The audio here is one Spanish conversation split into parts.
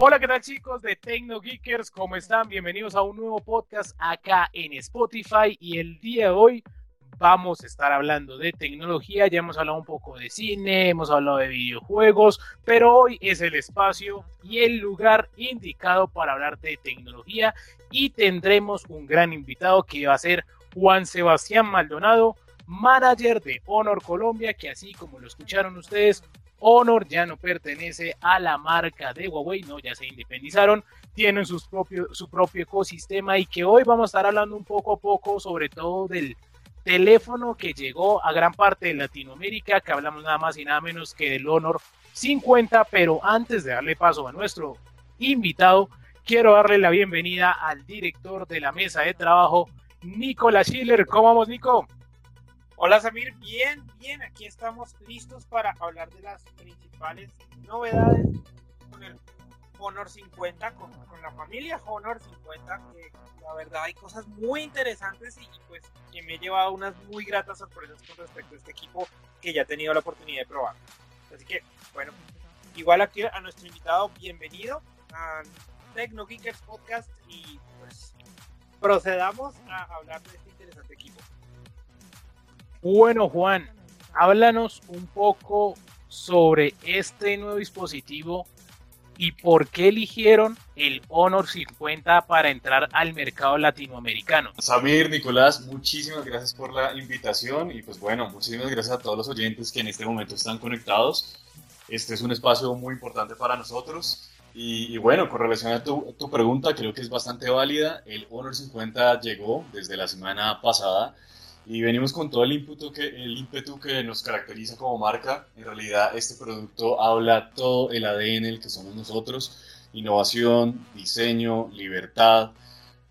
Hola, ¿qué tal chicos de Tecno Geekers? ¿Cómo están? Bienvenidos a un nuevo podcast acá en Spotify y el día de hoy vamos a estar hablando de tecnología, ya hemos hablado un poco de cine, hemos hablado de videojuegos, pero hoy es el espacio y el lugar indicado para hablar de tecnología y tendremos un gran invitado que va a ser Juan Sebastián Maldonado, manager de Honor Colombia, que así como lo escucharon ustedes, Honor ya no pertenece a la marca de Huawei, no, ya se independizaron, tienen sus su propio ecosistema y que hoy vamos a estar hablando un poco a poco sobre todo del teléfono que llegó a gran parte de Latinoamérica, que hablamos nada más y nada menos que del Honor 50, pero antes de darle paso a nuestro invitado, quiero darle la bienvenida al director de la mesa de trabajo, Nicolás Schiller. ¿Cómo vamos, Nico? Hola Samir, bien, bien, aquí estamos listos para hablar de las principales novedades con el Honor 50, con, la familia Honor 50, que la verdad hay cosas muy interesantes y, pues me he llevado unas muy gratas sorpresas con respecto a este equipo que ya he tenido la oportunidad de probar. Así que, bueno, igual aquí a nuestro invitado, bienvenido a Tecno Geekers Podcast y pues procedamos a hablar de este interesante equipo. Bueno, Juan, háblanos un poco sobre este nuevo dispositivo y por qué eligieron el Honor 50 para entrar al mercado latinoamericano. Samir, Nicolás, muchísimas gracias por la invitación y pues bueno, muchísimas gracias a todos los oyentes que en este momento están conectados. Este es un espacio muy importante para nosotros. Y, bueno, con relación a tu, tu pregunta, creo que es bastante válida. El Honor 50 llegó desde la semana pasada y venimos con todo el ímpetu que, el ímpetu que nos caracteriza como marca. En realidad este producto habla todo el ADN el que somos nosotros, innovación, diseño, libertad,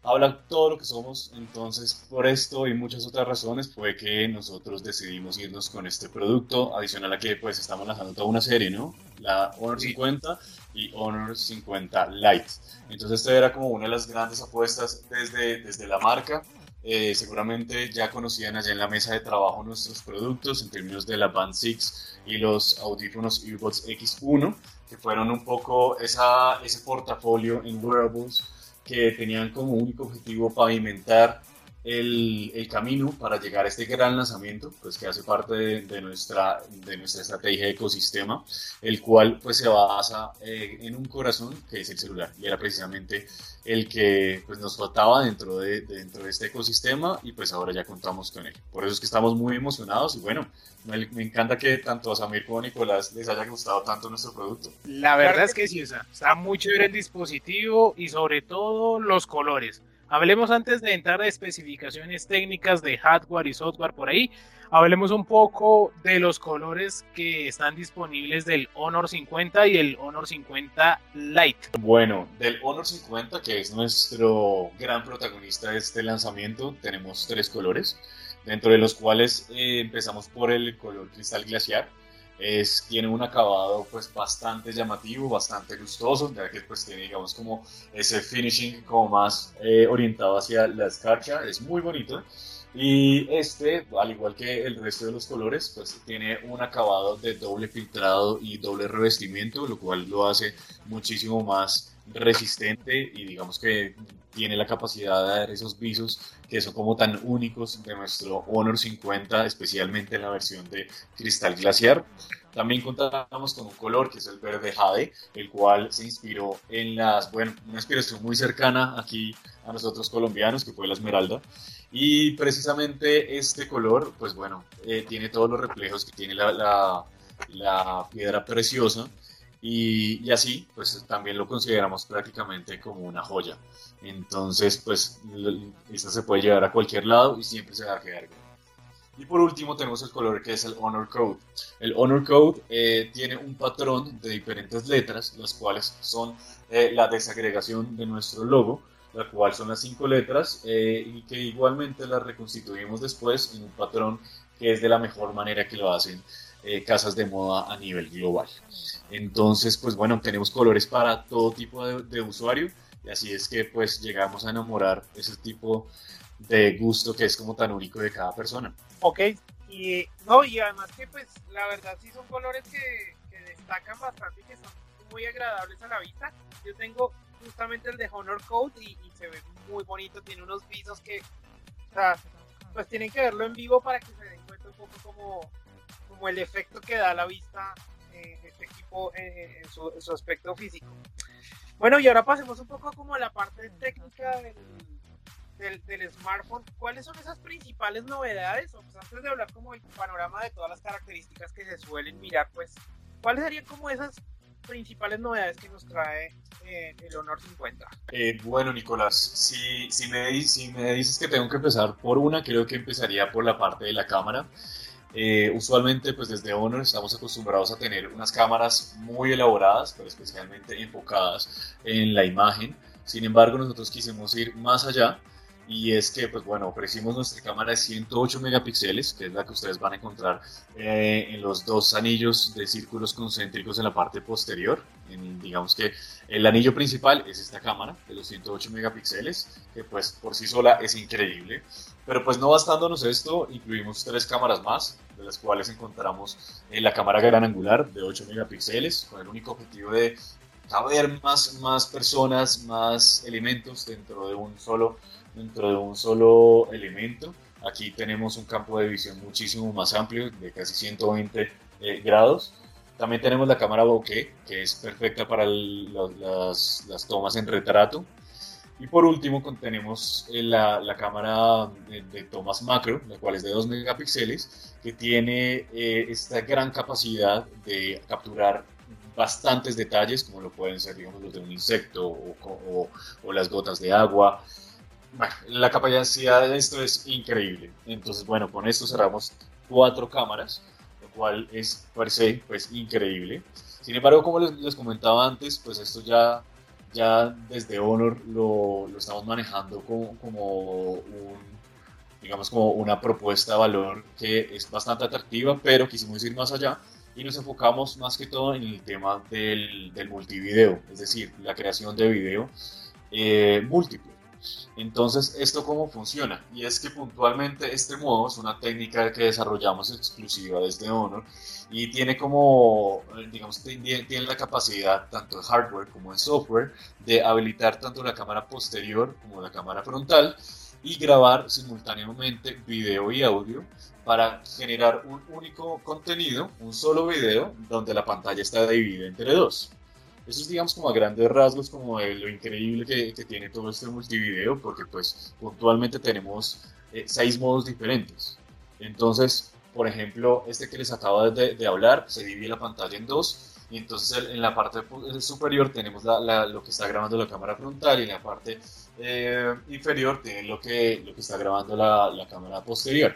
habla todo lo que somos. Entonces por esto y muchas otras razones fue que nosotros decidimos irnos con este producto, adicional a que pues estamos lanzando toda una serie, ¿no? La Honor 50 y Honor 50 Lite. Entonces esta era como una de las grandes apuestas desde, desde la marca eh, seguramente ya conocían allá en la mesa de trabajo nuestros productos en términos de la Band 6 y los audífonos Earbuds X1, que fueron un poco ese portafolio en wearables que tenían como único objetivo pavimentar el, el, camino para llegar a este gran lanzamiento, pues que hace parte de, nuestra, de nuestra estrategia de ecosistema, el cual pues se basa eh, en un corazón que es el celular y era precisamente el que pues nos faltaba dentro de, dentro de este ecosistema y pues ahora ya contamos con él. Por eso es que estamos muy emocionados y bueno, me, me encanta que tanto a Samir como a Nicolás les haya gustado tanto nuestro producto. La verdad es que sí, está muy chévere el dispositivo y sobre todo los colores. Hablemos antes de entrar a especificaciones técnicas de hardware y software por ahí. Hablemos un poco de los colores que están disponibles del Honor 50 y el Honor 50 Lite. Bueno, del Honor 50, que es nuestro gran protagonista de este lanzamiento, tenemos tres colores, dentro de los cuales eh, empezamos por el color cristal glaciar es, tiene un acabado pues bastante llamativo, bastante gustoso, ya que pues tiene digamos como ese finishing como más eh, orientado hacia la escarcha, es muy bonito. Y este, al igual que el resto de los colores, pues tiene un acabado de doble filtrado y doble revestimiento, lo cual lo hace muchísimo más resistente y digamos que tiene la capacidad de dar esos visos que son como tan únicos de nuestro Honor 50, especialmente en la versión de cristal glaciar. También contamos con un color que es el verde jade, el cual se inspiró en las, bueno, una inspiración muy cercana aquí a nosotros colombianos, que fue la esmeralda. Y precisamente este color, pues bueno, eh, tiene todos los reflejos que tiene la, la, la piedra preciosa y, así, pues también lo consideramos prácticamente como una joya. Entonces, pues esta se puede llevar a cualquier lado y siempre se va a quedar bien. Y por último tenemos el color que es el Honor Code. El Honor Code eh, tiene un patrón de diferentes letras, las cuales son eh, la desagregación de nuestro logo, la cual son las cinco letras eh, y que igualmente las reconstituimos después en un patrón que es de la mejor manera que lo hacen casas de moda a nivel global. Entonces, pues bueno, tenemos colores para todo tipo de, usuario y así es que pues llegamos a enamorar ese tipo de gusto que es como tan único de cada persona. Ok, y no, y además que pues la verdad sí son colores que, destacan bastante y que son muy agradables a la vista. Yo tengo justamente el de Honor Code y, se ve muy bonito, tiene unos visos que, o sea, pues tienen que verlo en vivo para que se den cuenta un poco como, como el efecto que da la vista eh, este equipo en, su, en, su, aspecto físico. Bueno, y ahora pasemos un poco como a la parte técnica del, del, smartphone, ¿cuáles son esas principales novedades? O pues antes de hablar como el panorama de todas las características que se suelen mirar, pues, ¿cuáles serían como esas principales novedades que nos trae eh, el Honor 50? Eh, bueno, Nicolás, si, si, me, si me dices que tengo que empezar por una, creo que empezaría por la parte de la cámara. Eh, usualmente, pues desde Honor estamos acostumbrados a tener unas cámaras muy elaboradas, pero especialmente enfocadas en la imagen. Sin embargo, nosotros quisimos ir más allá y es que, pues bueno, ofrecimos nuestra cámara de 108 megapíxeles, que es la que ustedes van a encontrar eh, en los dos anillos de círculos concéntricos en la parte posterior. En, digamos que el anillo principal es esta cámara de los 108 megapíxeles, que pues por sí sola es increíble. Pero pues no bastándonos esto, incluimos tres cámaras más, de las cuales encontramos en la cámara gran angular de 8 megapíxeles, con el único objetivo de caber más, más personas, más elementos dentro de un solo dentro de un solo elemento. Aquí tenemos un campo de visión muchísimo más amplio, de casi 120 eh, grados. También tenemos la cámara bokeh, que es perfecta para las, las, tomas en retrato. Y por último tenemos eh, la, la cámara de, tomas macro, la cual es de 2 megapíxeles, que tiene eh, esta gran capacidad de capturar bastantes detalles, como lo pueden ser, digamos, los de un insecto o, o, o las gotas de agua, bueno, la capacidad de esto es increíble. Entonces, bueno, con esto cerramos cuatro cámaras, lo cual es per se, pues, increíble. Sin embargo, como les, comentaba antes, pues esto ya, ya desde Honor lo, lo estamos manejando como, como un, digamos, como una propuesta de valor que es bastante atractiva, pero quisimos ir más allá y nos enfocamos más que todo en el tema del, del multivideo, es decir, la creación de video eh, múltiple. Entonces, ¿esto cómo funciona? Y es que puntualmente este modo es una técnica que desarrollamos exclusiva desde Honor y tiene como, digamos, tiene la capacidad tanto de hardware como de software de habilitar tanto la cámara posterior como la cámara frontal y grabar simultáneamente video y audio para generar un único contenido, un solo video, donde la pantalla está dividida entre dos. Eso es, digamos, como a grandes rasgos, como de lo increíble que, que tiene todo este multivideo, porque pues puntualmente tenemos eh, seis modos diferentes. Entonces, por ejemplo, este que les acabo de, de, hablar, se divide la pantalla en dos, y entonces en la parte superior tenemos la, lo que está grabando la cámara frontal, y en la parte eh, inferior tiene lo que, lo que está grabando la, la cámara posterior.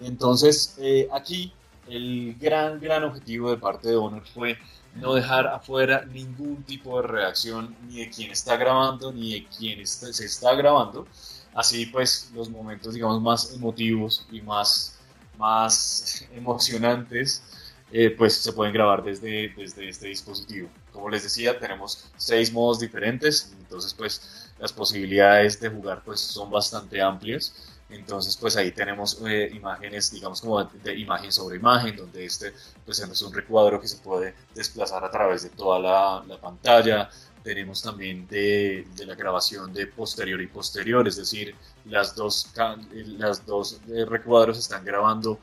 Entonces, eh, aquí el gran, gran objetivo de parte de Honor fue no dejar afuera ningún tipo de reacción ni de quien está grabando ni de quien se está grabando. Así pues los momentos digamos más emotivos y más, más emocionantes eh, pues se pueden grabar desde, desde este dispositivo. Como les decía tenemos seis modos diferentes entonces pues las posibilidades de jugar pues son bastante amplias. Entonces, pues ahí tenemos eh, imágenes, digamos como de, imagen sobre imagen, donde este pues es un recuadro que se puede desplazar a través de toda la, pantalla. Tenemos también de, la grabación de posterior y posterior, es decir, las dos, las dos eh, recuadros están grabando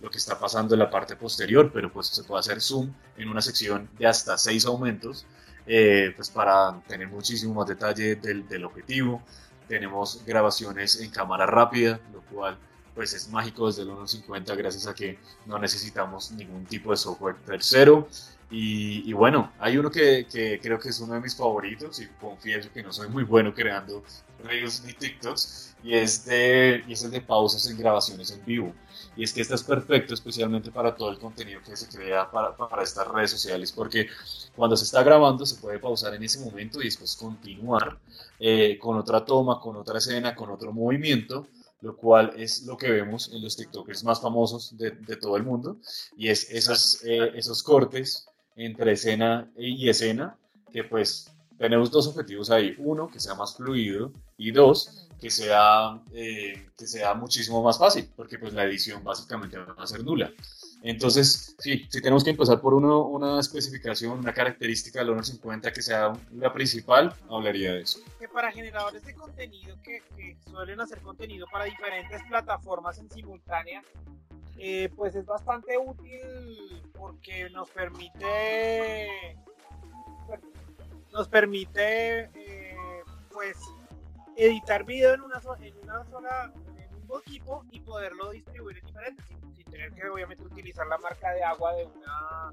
lo que está pasando en la parte posterior, pero pues se puede hacer zoom en una sección de hasta seis aumentos, eh, pues para tener muchísimo más detalle del, del objetivo tenemos grabaciones en cámara rápida, lo cual pues es mágico desde el 1.50 gracias a que no necesitamos ningún tipo de software tercero. Y, bueno, hay uno que, que, creo que es uno de mis favoritos y confieso que no soy muy bueno creando reels ni TikToks y es, de, y es el de pausas en grabaciones en vivo. Y es que este es perfecto especialmente para todo el contenido que se crea para, para estas redes sociales porque cuando se está grabando se puede pausar en ese momento y después continuar eh, con otra toma, con otra escena, con otro movimiento, lo cual es lo que vemos en los TikTokers más famosos de, todo el mundo, y es esos, eh, esos cortes entre escena y escena, que pues tenemos dos objetivos ahí, uno, que sea más fluido, y dos, que sea, eh, que sea muchísimo más fácil, porque pues la edición básicamente va a ser nula. Entonces, sí, si tenemos que empezar por uno, una especificación, una característica del Honor 50 que sea la principal, hablaría de eso. Que para generadores de contenido que, suelen hacer contenido para diferentes plataformas en simultánea, eh, pues es bastante útil porque nos permite nos permite eh, pues editar video en una, en una sola equipo y poderlo distribuir en diferentes sin, tener que obviamente utilizar la marca de agua de una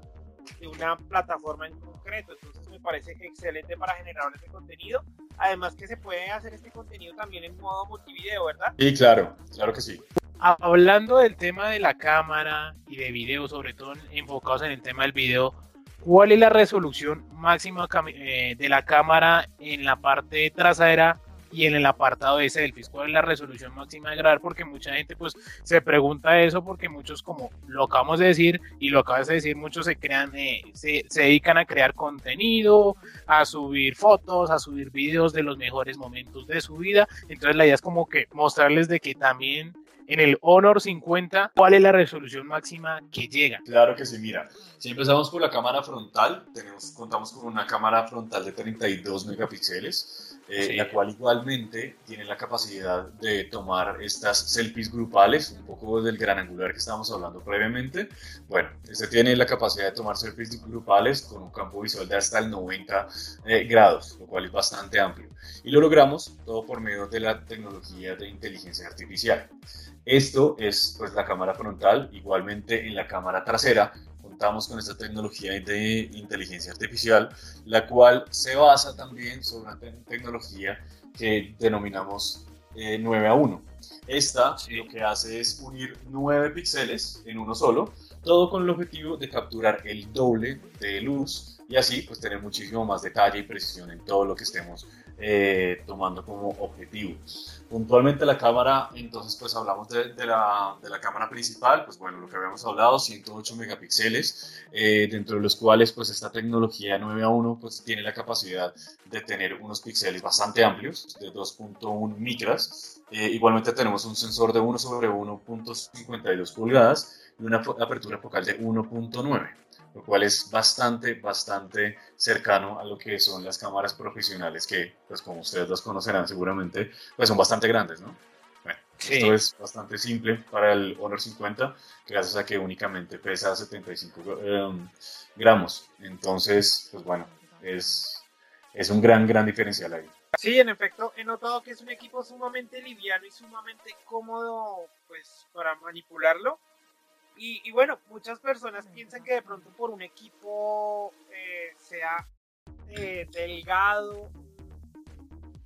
de una plataforma en concreto. Entonces me parece excelente para generadores de contenido. Además que se puede hacer este contenido también en modo multivideo verdad sí claro claro que sí. Hablando del tema de la cámara y de video, sobre todo enfocados en el tema del video, ¿cuál es la resolución máxima eh, de la cámara en la parte trasera y en el apartado de selfies? ¿Cuál es la resolución máxima de grabar? Porque mucha gente pues se pregunta eso porque muchos como lo acabamos de decir y lo acabas de decir, muchos se crean, eh, se, se dedican a crear contenido, a subir fotos, a subir videos de los mejores momentos de su vida. Entonces la idea es como que mostrarles de que también en el Honor 50, ¿cuál es la resolución máxima que llega? Claro que sí, mira, si empezamos por la cámara frontal, tenemos, contamos con una cámara frontal de 32 megapíxeles, eh, la cual igualmente tiene la capacidad de tomar estas selfies grupales, un poco del gran angular que estábamos hablando previamente. Bueno, este tiene la capacidad de tomar selfies grupales con un campo visual de hasta el 90 eh, grados, lo cual es bastante amplio. Y lo logramos todo por medio de la tecnología de inteligencia artificial. Esto es pues la cámara frontal, igualmente en la cámara trasera contamos con esta tecnología de inteligencia artificial, la cual se basa también sobre una tecnología que denominamos 9 eh, a 1. Esta lo que hace es unir 9 píxeles en uno solo, todo con el objetivo de capturar el doble de luz y así pues tener muchísimo más detalle y precisión en todo lo que estemos eh, tomando como objetivo. Puntualmente la cámara, entonces pues hablamos de, la, de, la, cámara principal, pues bueno, lo que habíamos hablado, 108 megapíxeles, eh, dentro de los cuales pues esta tecnología 9 a 1 pues tiene la capacidad de tener unos píxeles bastante amplios, de 2.1 micras. Eh, igualmente tenemos un sensor de 1 sobre 1.52 pulgadas y una apertura focal de 1.9 lo cual es bastante, bastante cercano a lo que son las cámaras profesionales que, pues como ustedes las conocerán seguramente, pues son bastante grandes, ¿no? Bueno, esto es bastante simple para el Honor 50, gracias a que únicamente pesa 75 em, gramos. Entonces, pues bueno, es, es un gran, gran diferencial ahí. Sí, en efecto, he notado que es un equipo sumamente liviano y sumamente cómodo pues para manipularlo y, bueno, muchas personas piensan que de pronto por un equipo eh, sea eh, delgado,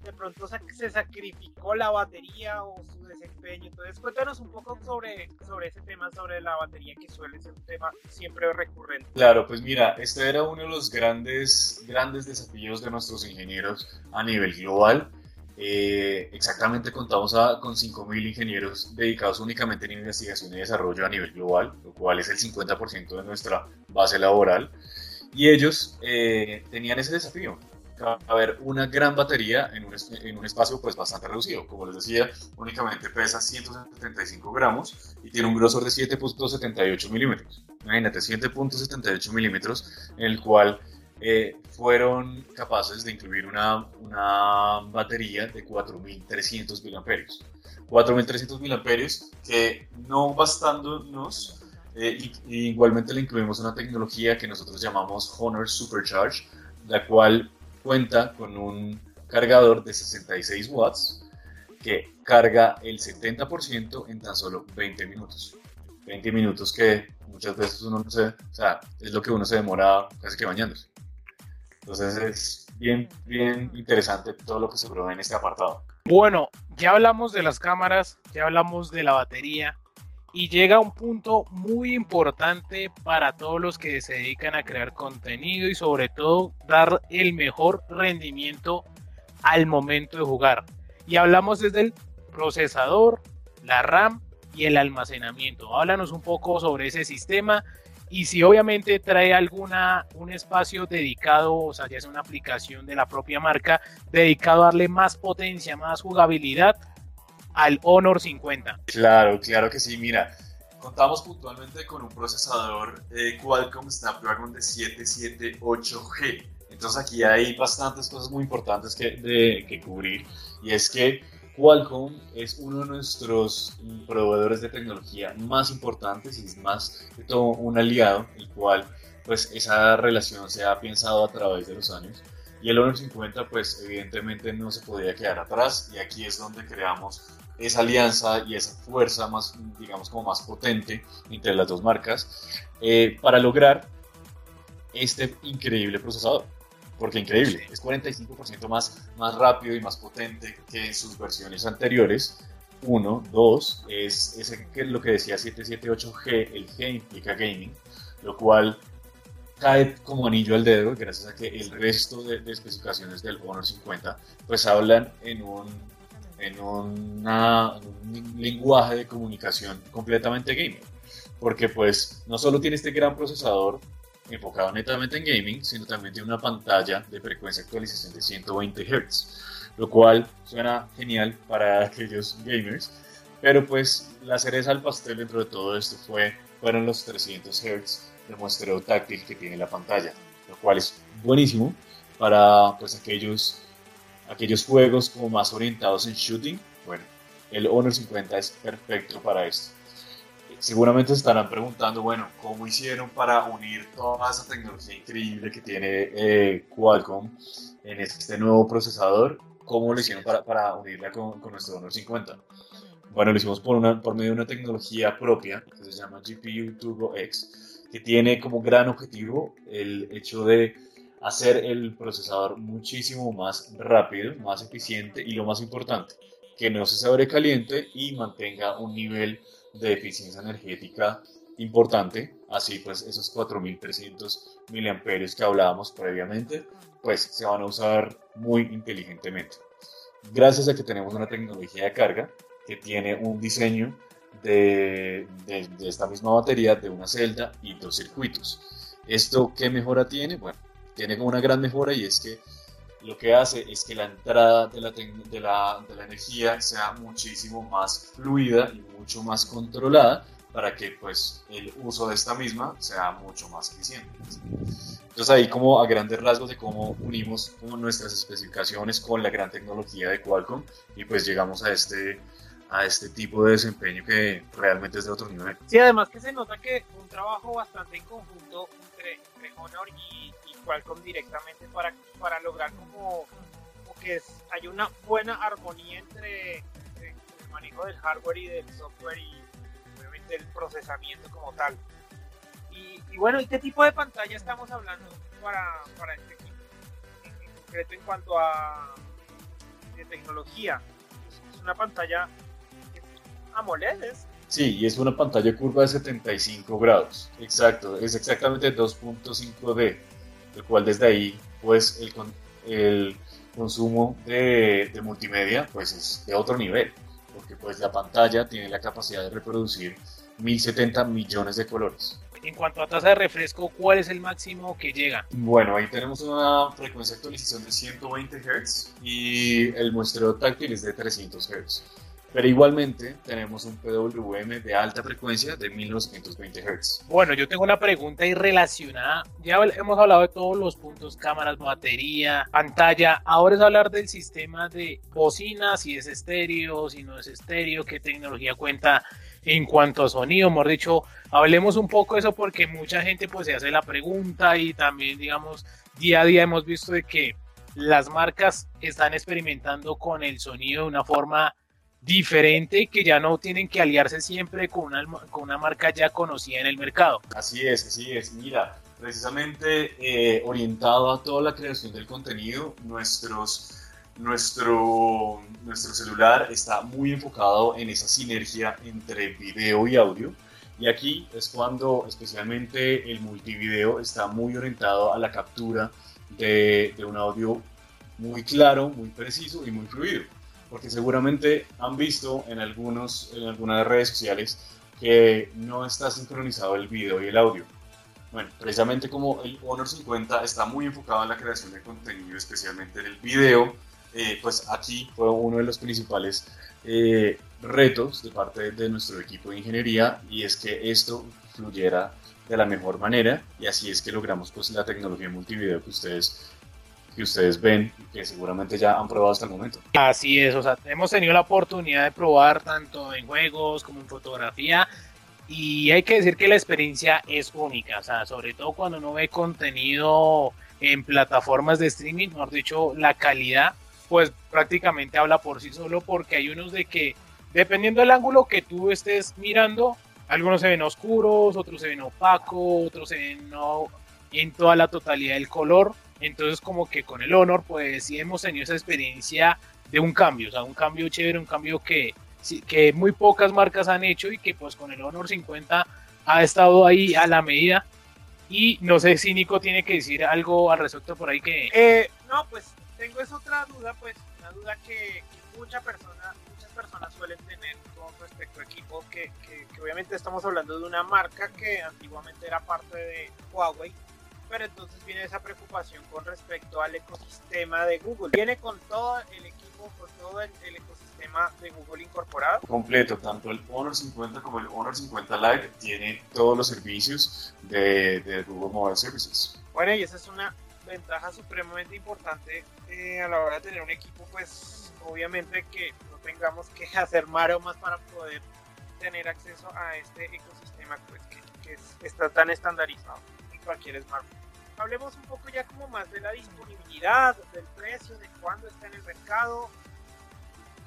de pronto se, sacrificó la batería o su desempeño. Entonces, cuéntanos un poco sobre, sobre ese tema, sobre la batería, que suele ser un tema siempre recurrente. Claro, pues mira, este era uno de los grandes, grandes desafíos de nuestros ingenieros a nivel global eh, exactamente contamos con 5.000 ingenieros dedicados únicamente en investigación y desarrollo a nivel global, lo cual es el 50% de nuestra base laboral. Y ellos eh, tenían ese desafío, haber una gran batería en un, en un, espacio pues bastante reducido. Como les decía, únicamente pesa 175 gramos y tiene un grosor de 7.78 milímetros. Imagínate, 7.78 milímetros en el cual eh, fueron capaces de incluir una, una batería de 4.300 mAh. 4.300 mAh que no bastándonos, eh, igualmente le incluimos una tecnología que nosotros llamamos Honor Supercharge, la cual cuenta con un cargador de 66 watts que carga el 70% en tan solo 20 minutos. 20 minutos que muchas veces uno no se, o sea, es lo que uno se demora casi que bañándose. Entonces es bien, bien interesante todo lo que se prueba en este apartado. Bueno, ya hablamos de las cámaras, ya hablamos de la batería y llega un punto muy importante para todos los que se dedican a crear contenido y sobre todo dar el mejor rendimiento al momento de jugar. Y hablamos desde el procesador, la RAM y el almacenamiento. Háblanos un poco sobre ese sistema y si obviamente trae alguna un espacio dedicado, o sea, ya es una aplicación de la propia marca, dedicado a darle más potencia, más jugabilidad al Honor 50. Claro, claro que sí, mira, contamos puntualmente con un procesador eh, Qualcomm Snapdragon de 778G. Entonces aquí hay bastantes cosas muy importantes que, cubrir y es que Qualcomm es uno de nuestros proveedores de tecnología más importantes y es más que todo un aliado, el cual pues esa relación se ha pensado a través de los años. Y el Honor 50 pues evidentemente no se podía quedar atrás y aquí es donde creamos esa alianza y esa fuerza más, digamos, como más potente entre las dos marcas eh, para lograr este increíble procesador porque increíble, es 45% más, más rápido y más potente que en sus versiones anteriores. Uno, dos, es, es lo que decía 778G, el G implica gaming, lo cual cae como anillo al dedo gracias a que el resto de, especificaciones del Honor 50 pues hablan en un, en, una, en un lenguaje de comunicación completamente gaming porque pues no solo tiene este gran procesador enfocado netamente en gaming, sino también tiene una pantalla de frecuencia actualización de 120 Hz, lo cual suena genial para aquellos gamers, pero pues la cereza al pastel dentro de todo esto fue, fueron los 300 Hz de muestreo táctil que tiene la pantalla, lo cual es buenísimo para pues aquellos, aquellos juegos como más orientados en shooting, bueno, el Honor 50 es perfecto para esto seguramente se estarán preguntando, bueno, ¿cómo hicieron para unir toda esa tecnología increíble que tiene eh, Qualcomm en este nuevo procesador? ¿Cómo lo hicieron para, unirla con, con, nuestro Honor 50? Bueno, lo hicimos por, por medio de una tecnología propia que se llama GPU Turbo X, que tiene como gran objetivo el hecho de hacer el procesador muchísimo más rápido, más eficiente y lo más importante, que no se sobrecaliente y mantenga un nivel de eficiencia energética importante, así pues esos 4300 miliamperios que hablábamos previamente, pues se van a usar muy inteligentemente. Gracias a que tenemos una tecnología de carga que tiene un diseño de, de, de esta misma batería de una celda y dos circuitos. ¿Esto qué mejora tiene? Bueno, tiene una gran mejora y es que lo que hace es que la entrada de la, de la, de la energía sea muchísimo más fluida y mucho más controlada para que pues el uso de esta misma sea mucho más eficiente. Entonces ahí como a grandes rasgos de cómo unimos nuestras especificaciones con la gran tecnología de Qualcomm y pues llegamos a este a este tipo de desempeño que realmente es de otro nivel. Sí, además que se nota que un trabajo bastante en conjunto entre, Honor y, y, Qualcomm directamente para, para lograr como, que hay una buena armonía entre, el manejo del hardware y del software y obviamente el procesamiento como tal. Y, bueno, ¿y qué tipo de pantalla estamos hablando para, para este equipo? En, concreto en cuanto a de tecnología. Es una pantalla AMOLED, ¿es? Sí, y es una pantalla curva de 75 grados. Exacto, es exactamente 2.5D, el cual desde ahí, pues el, el consumo de, de, multimedia, pues es de otro nivel, porque pues la pantalla tiene la capacidad de reproducir 1070 millones de colores. En cuanto a tasa de refresco, ¿cuál es el máximo que llega? Bueno, ahí tenemos una frecuencia de actualización de 120 Hz y el muestreo táctil es de 300 Hz. Pero igualmente tenemos un PWM de alta frecuencia de 1220 Hz. Bueno, yo tengo una pregunta ahí relacionada. Ya hemos hablado de todos los puntos, cámaras, batería, pantalla. Ahora es hablar del sistema de bocina, si es estéreo, si no es estéreo, qué tecnología cuenta en cuanto a sonido. Mejor dicho, hablemos un poco de eso porque mucha gente pues se hace la pregunta y también digamos día a día hemos visto de que las marcas están experimentando con el sonido de una forma diferente que ya no tienen que aliarse siempre con una, con una marca ya conocida en el mercado. Así es, así es. Mira, precisamente eh, orientado a toda la creación del contenido, nuestros, nuestro, nuestro celular está muy enfocado en esa sinergia entre video y audio. Y aquí es cuando especialmente el multivideo está muy orientado a la captura de, de un audio muy claro, muy preciso y muy fluido porque seguramente han visto en, algunos, en algunas redes sociales que no está sincronizado el video y el audio. Bueno, precisamente como el Honor 50 está muy enfocado en la creación de contenido, especialmente en el video, eh, pues aquí fue uno de los principales eh, retos de parte de nuestro equipo de ingeniería y es que esto fluyera de la mejor manera y así es que logramos pues la tecnología multivideo que ustedes que ustedes ven que seguramente ya han probado hasta el momento. Así es, o sea, hemos tenido la oportunidad de probar tanto en juegos como en fotografía y hay que decir que la experiencia es única, o sea, sobre todo cuando uno ve contenido en plataformas de streaming, mejor dicho, la calidad pues prácticamente habla por sí solo porque hay unos de que dependiendo del ángulo que tú estés mirando, algunos se ven oscuros, otros se ven opacos, otros se ven no, en toda la totalidad del color. Entonces como que con el Honor pues sí hemos tenido esa experiencia de un cambio, o sea, un cambio chévere, un cambio que, que muy pocas marcas han hecho y que pues con el Honor 50 ha estado ahí a la medida. Y no sé si Nico tiene que decir algo al respecto por ahí que... Eh, no, pues tengo esa otra duda, pues una duda que, muchas personas muchas personas suelen tener con respecto a equipos que, que, que obviamente estamos hablando de una marca que antiguamente era parte de Huawei pero entonces viene esa preocupación con respecto al ecosistema de Google. Viene con todo el equipo, con todo el, ecosistema de Google incorporado. Completo, tanto el Honor 50 como el Honor 50 Lite tiene todos los servicios de, de Google Mobile Services. Bueno, y esa es una ventaja supremamente importante eh, a la hora de tener un equipo, pues obviamente que no tengamos que hacer más para poder tener acceso a este ecosistema pues, que, que está tan estandarizado cualquier smartphone. Hablemos un poco ya como más de la disponibilidad, del precio, de cuándo está en el mercado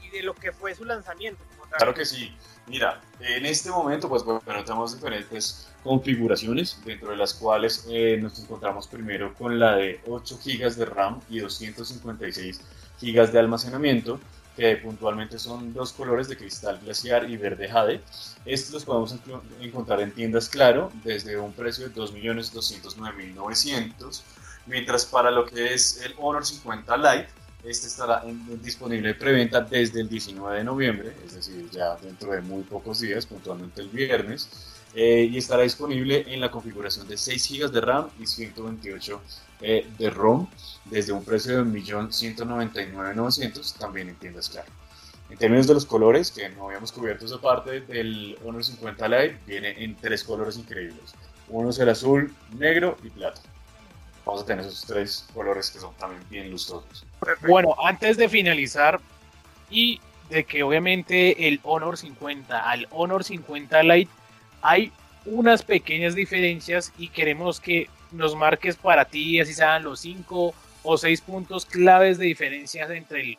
y de lo que fue su lanzamiento. Claro que sí. Mira, en este momento pues bueno, tenemos diferentes configuraciones, dentro de las cuales eh, nos encontramos primero con la de 8 GB de RAM y 256 GB de almacenamiento que puntualmente son dos colores de cristal glaciar y verde jade. Estos los podemos encontrar en tiendas Claro desde un precio de 2.209.900, mientras para lo que es el Honor 50 Lite, este estará disponible de preventa desde el 19 de noviembre, es decir, ya dentro de muy pocos días, puntualmente el viernes, eh, y estará disponible en la configuración de 6 GB de RAM y 128 eh, de ROM desde un precio de 1.199.900 también en tiendas claro. En términos de los colores, que no habíamos cubierto esa parte del Honor 50 Lite, viene en tres colores increíbles. Uno es el azul, negro y plata. Vamos a tener esos tres colores que son también bien lustrosos. Bueno, antes de finalizar y de que obviamente el Honor 50 al Honor 50 Lite hay unas pequeñas diferencias y queremos que nos marques para ti, así sean los cinco o seis puntos claves de diferencias entre el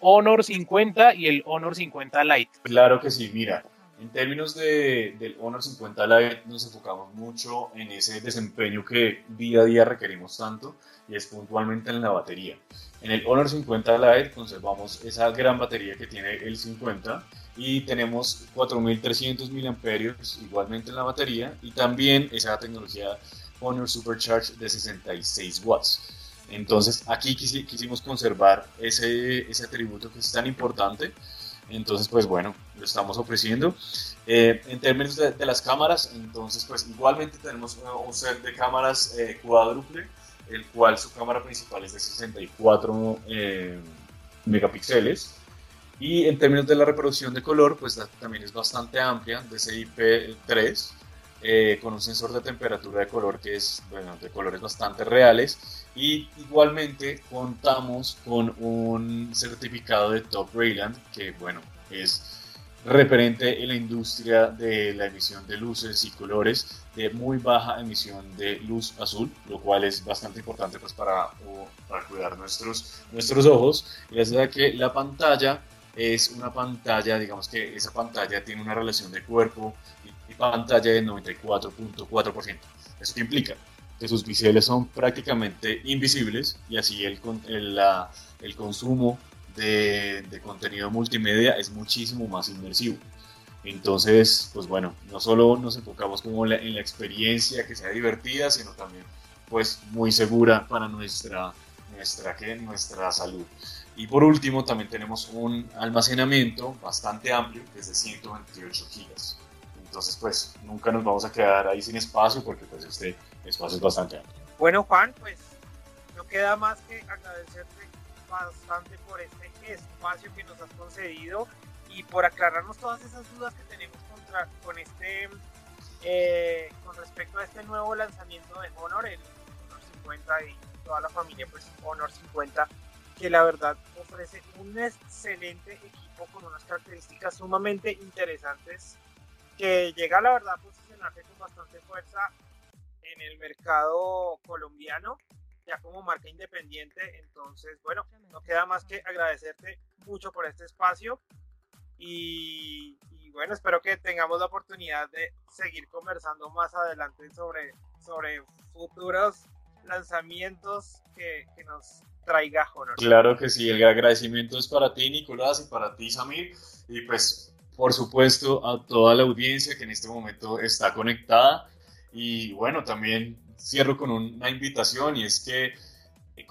Honor 50 y el Honor 50 Lite. Claro que sí, mira, en términos de, del Honor 50 Lite nos enfocamos mucho en ese desempeño que día a día requerimos tanto y es puntualmente en la batería. En el Honor 50 Lite conservamos esa gran batería que tiene el 50 y tenemos 4300 mAh igualmente en la batería y también esa tecnología Honor Supercharge de 66 watts. Entonces aquí quisimos conservar ese, ese atributo que es tan importante. Entonces, pues bueno, lo estamos ofreciendo. Eh, en términos de, las cámaras, entonces, pues igualmente tenemos un set de cámaras eh, cuádruple, el cual su cámara principal es de 64 eh, megapíxeles. Y en términos de la reproducción de color, pues también es bastante amplia, de CIP3, eh, con un sensor de temperatura de color que es bueno, de colores bastante reales y igualmente contamos con un certificado de Top Rayland que bueno es referente en la industria de la emisión de luces y colores de muy baja emisión de luz azul, lo cual es bastante importante pues para, para cuidar nuestros, nuestros ojos. Y es que la pantalla es una pantalla, digamos que esa pantalla tiene una relación de cuerpo pantalla de 94.4%. ¿Eso qué implica? Que sus biseles son prácticamente invisibles y así el, el, el consumo de, de, contenido multimedia es muchísimo más inmersivo. Entonces, pues bueno, no solo nos enfocamos como en la experiencia que sea divertida, sino también pues muy segura para nuestra, nuestra, ¿qué? nuestra salud. Y por último, también tenemos un almacenamiento bastante amplio, que es de 128 gigas. Entonces, pues nunca nos vamos a quedar ahí sin espacio porque pues este espacio es bastante amplio. Bueno, Juan, pues no queda más que agradecerte bastante por este espacio que nos has concedido y por aclararnos todas esas dudas que tenemos contra, con este eh, con respecto a este nuevo lanzamiento de Honor, el Honor 50 y toda la familia pues Honor 50 que la verdad ofrece un excelente equipo con unas características sumamente interesantes que llega la verdad a posicionarse con bastante fuerza en el mercado colombiano ya como marca independiente. Entonces bueno no queda más que agradecerte mucho por este espacio y, bueno espero que tengamos la oportunidad de seguir conversando más adelante sobre sobre futuros lanzamientos que, que nos traiga honor. Claro que sí, el agradecimiento es para ti, Nicolás, y para ti, Samir, y pues, por supuesto, a toda la audiencia que en este momento está conectada. Y bueno, también cierro con una invitación y es que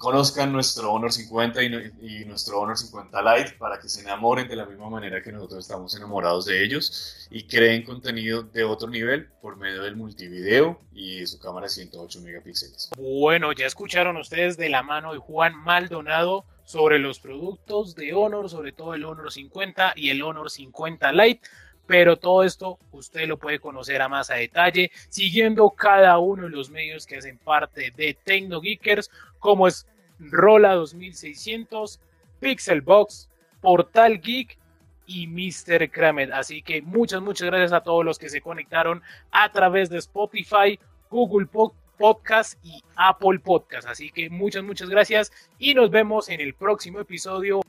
conozcan nuestro Honor 50 y, nuestro Honor 50 Lite para que se enamoren de la misma manera que nosotros estamos enamorados de ellos y creen contenido de otro nivel por medio del multivideo y su cámara de 108 megapíxeles. Bueno, ya escucharon ustedes de la mano de Juan Maldonado sobre los productos de Honor, sobre todo el Honor 50 y el Honor 50 Lite pero todo esto usted lo puede conocer a más a detalle siguiendo cada uno de los medios que hacen parte de TecnoGeekers, como es Rola 2600, Pixelbox, Portal Geek y Mr. Kramer. Así que muchas, muchas gracias a todos los que se conectaron a través de Spotify, Google Podcast y Apple Podcast. Así que muchas, muchas gracias y nos vemos en el próximo episodio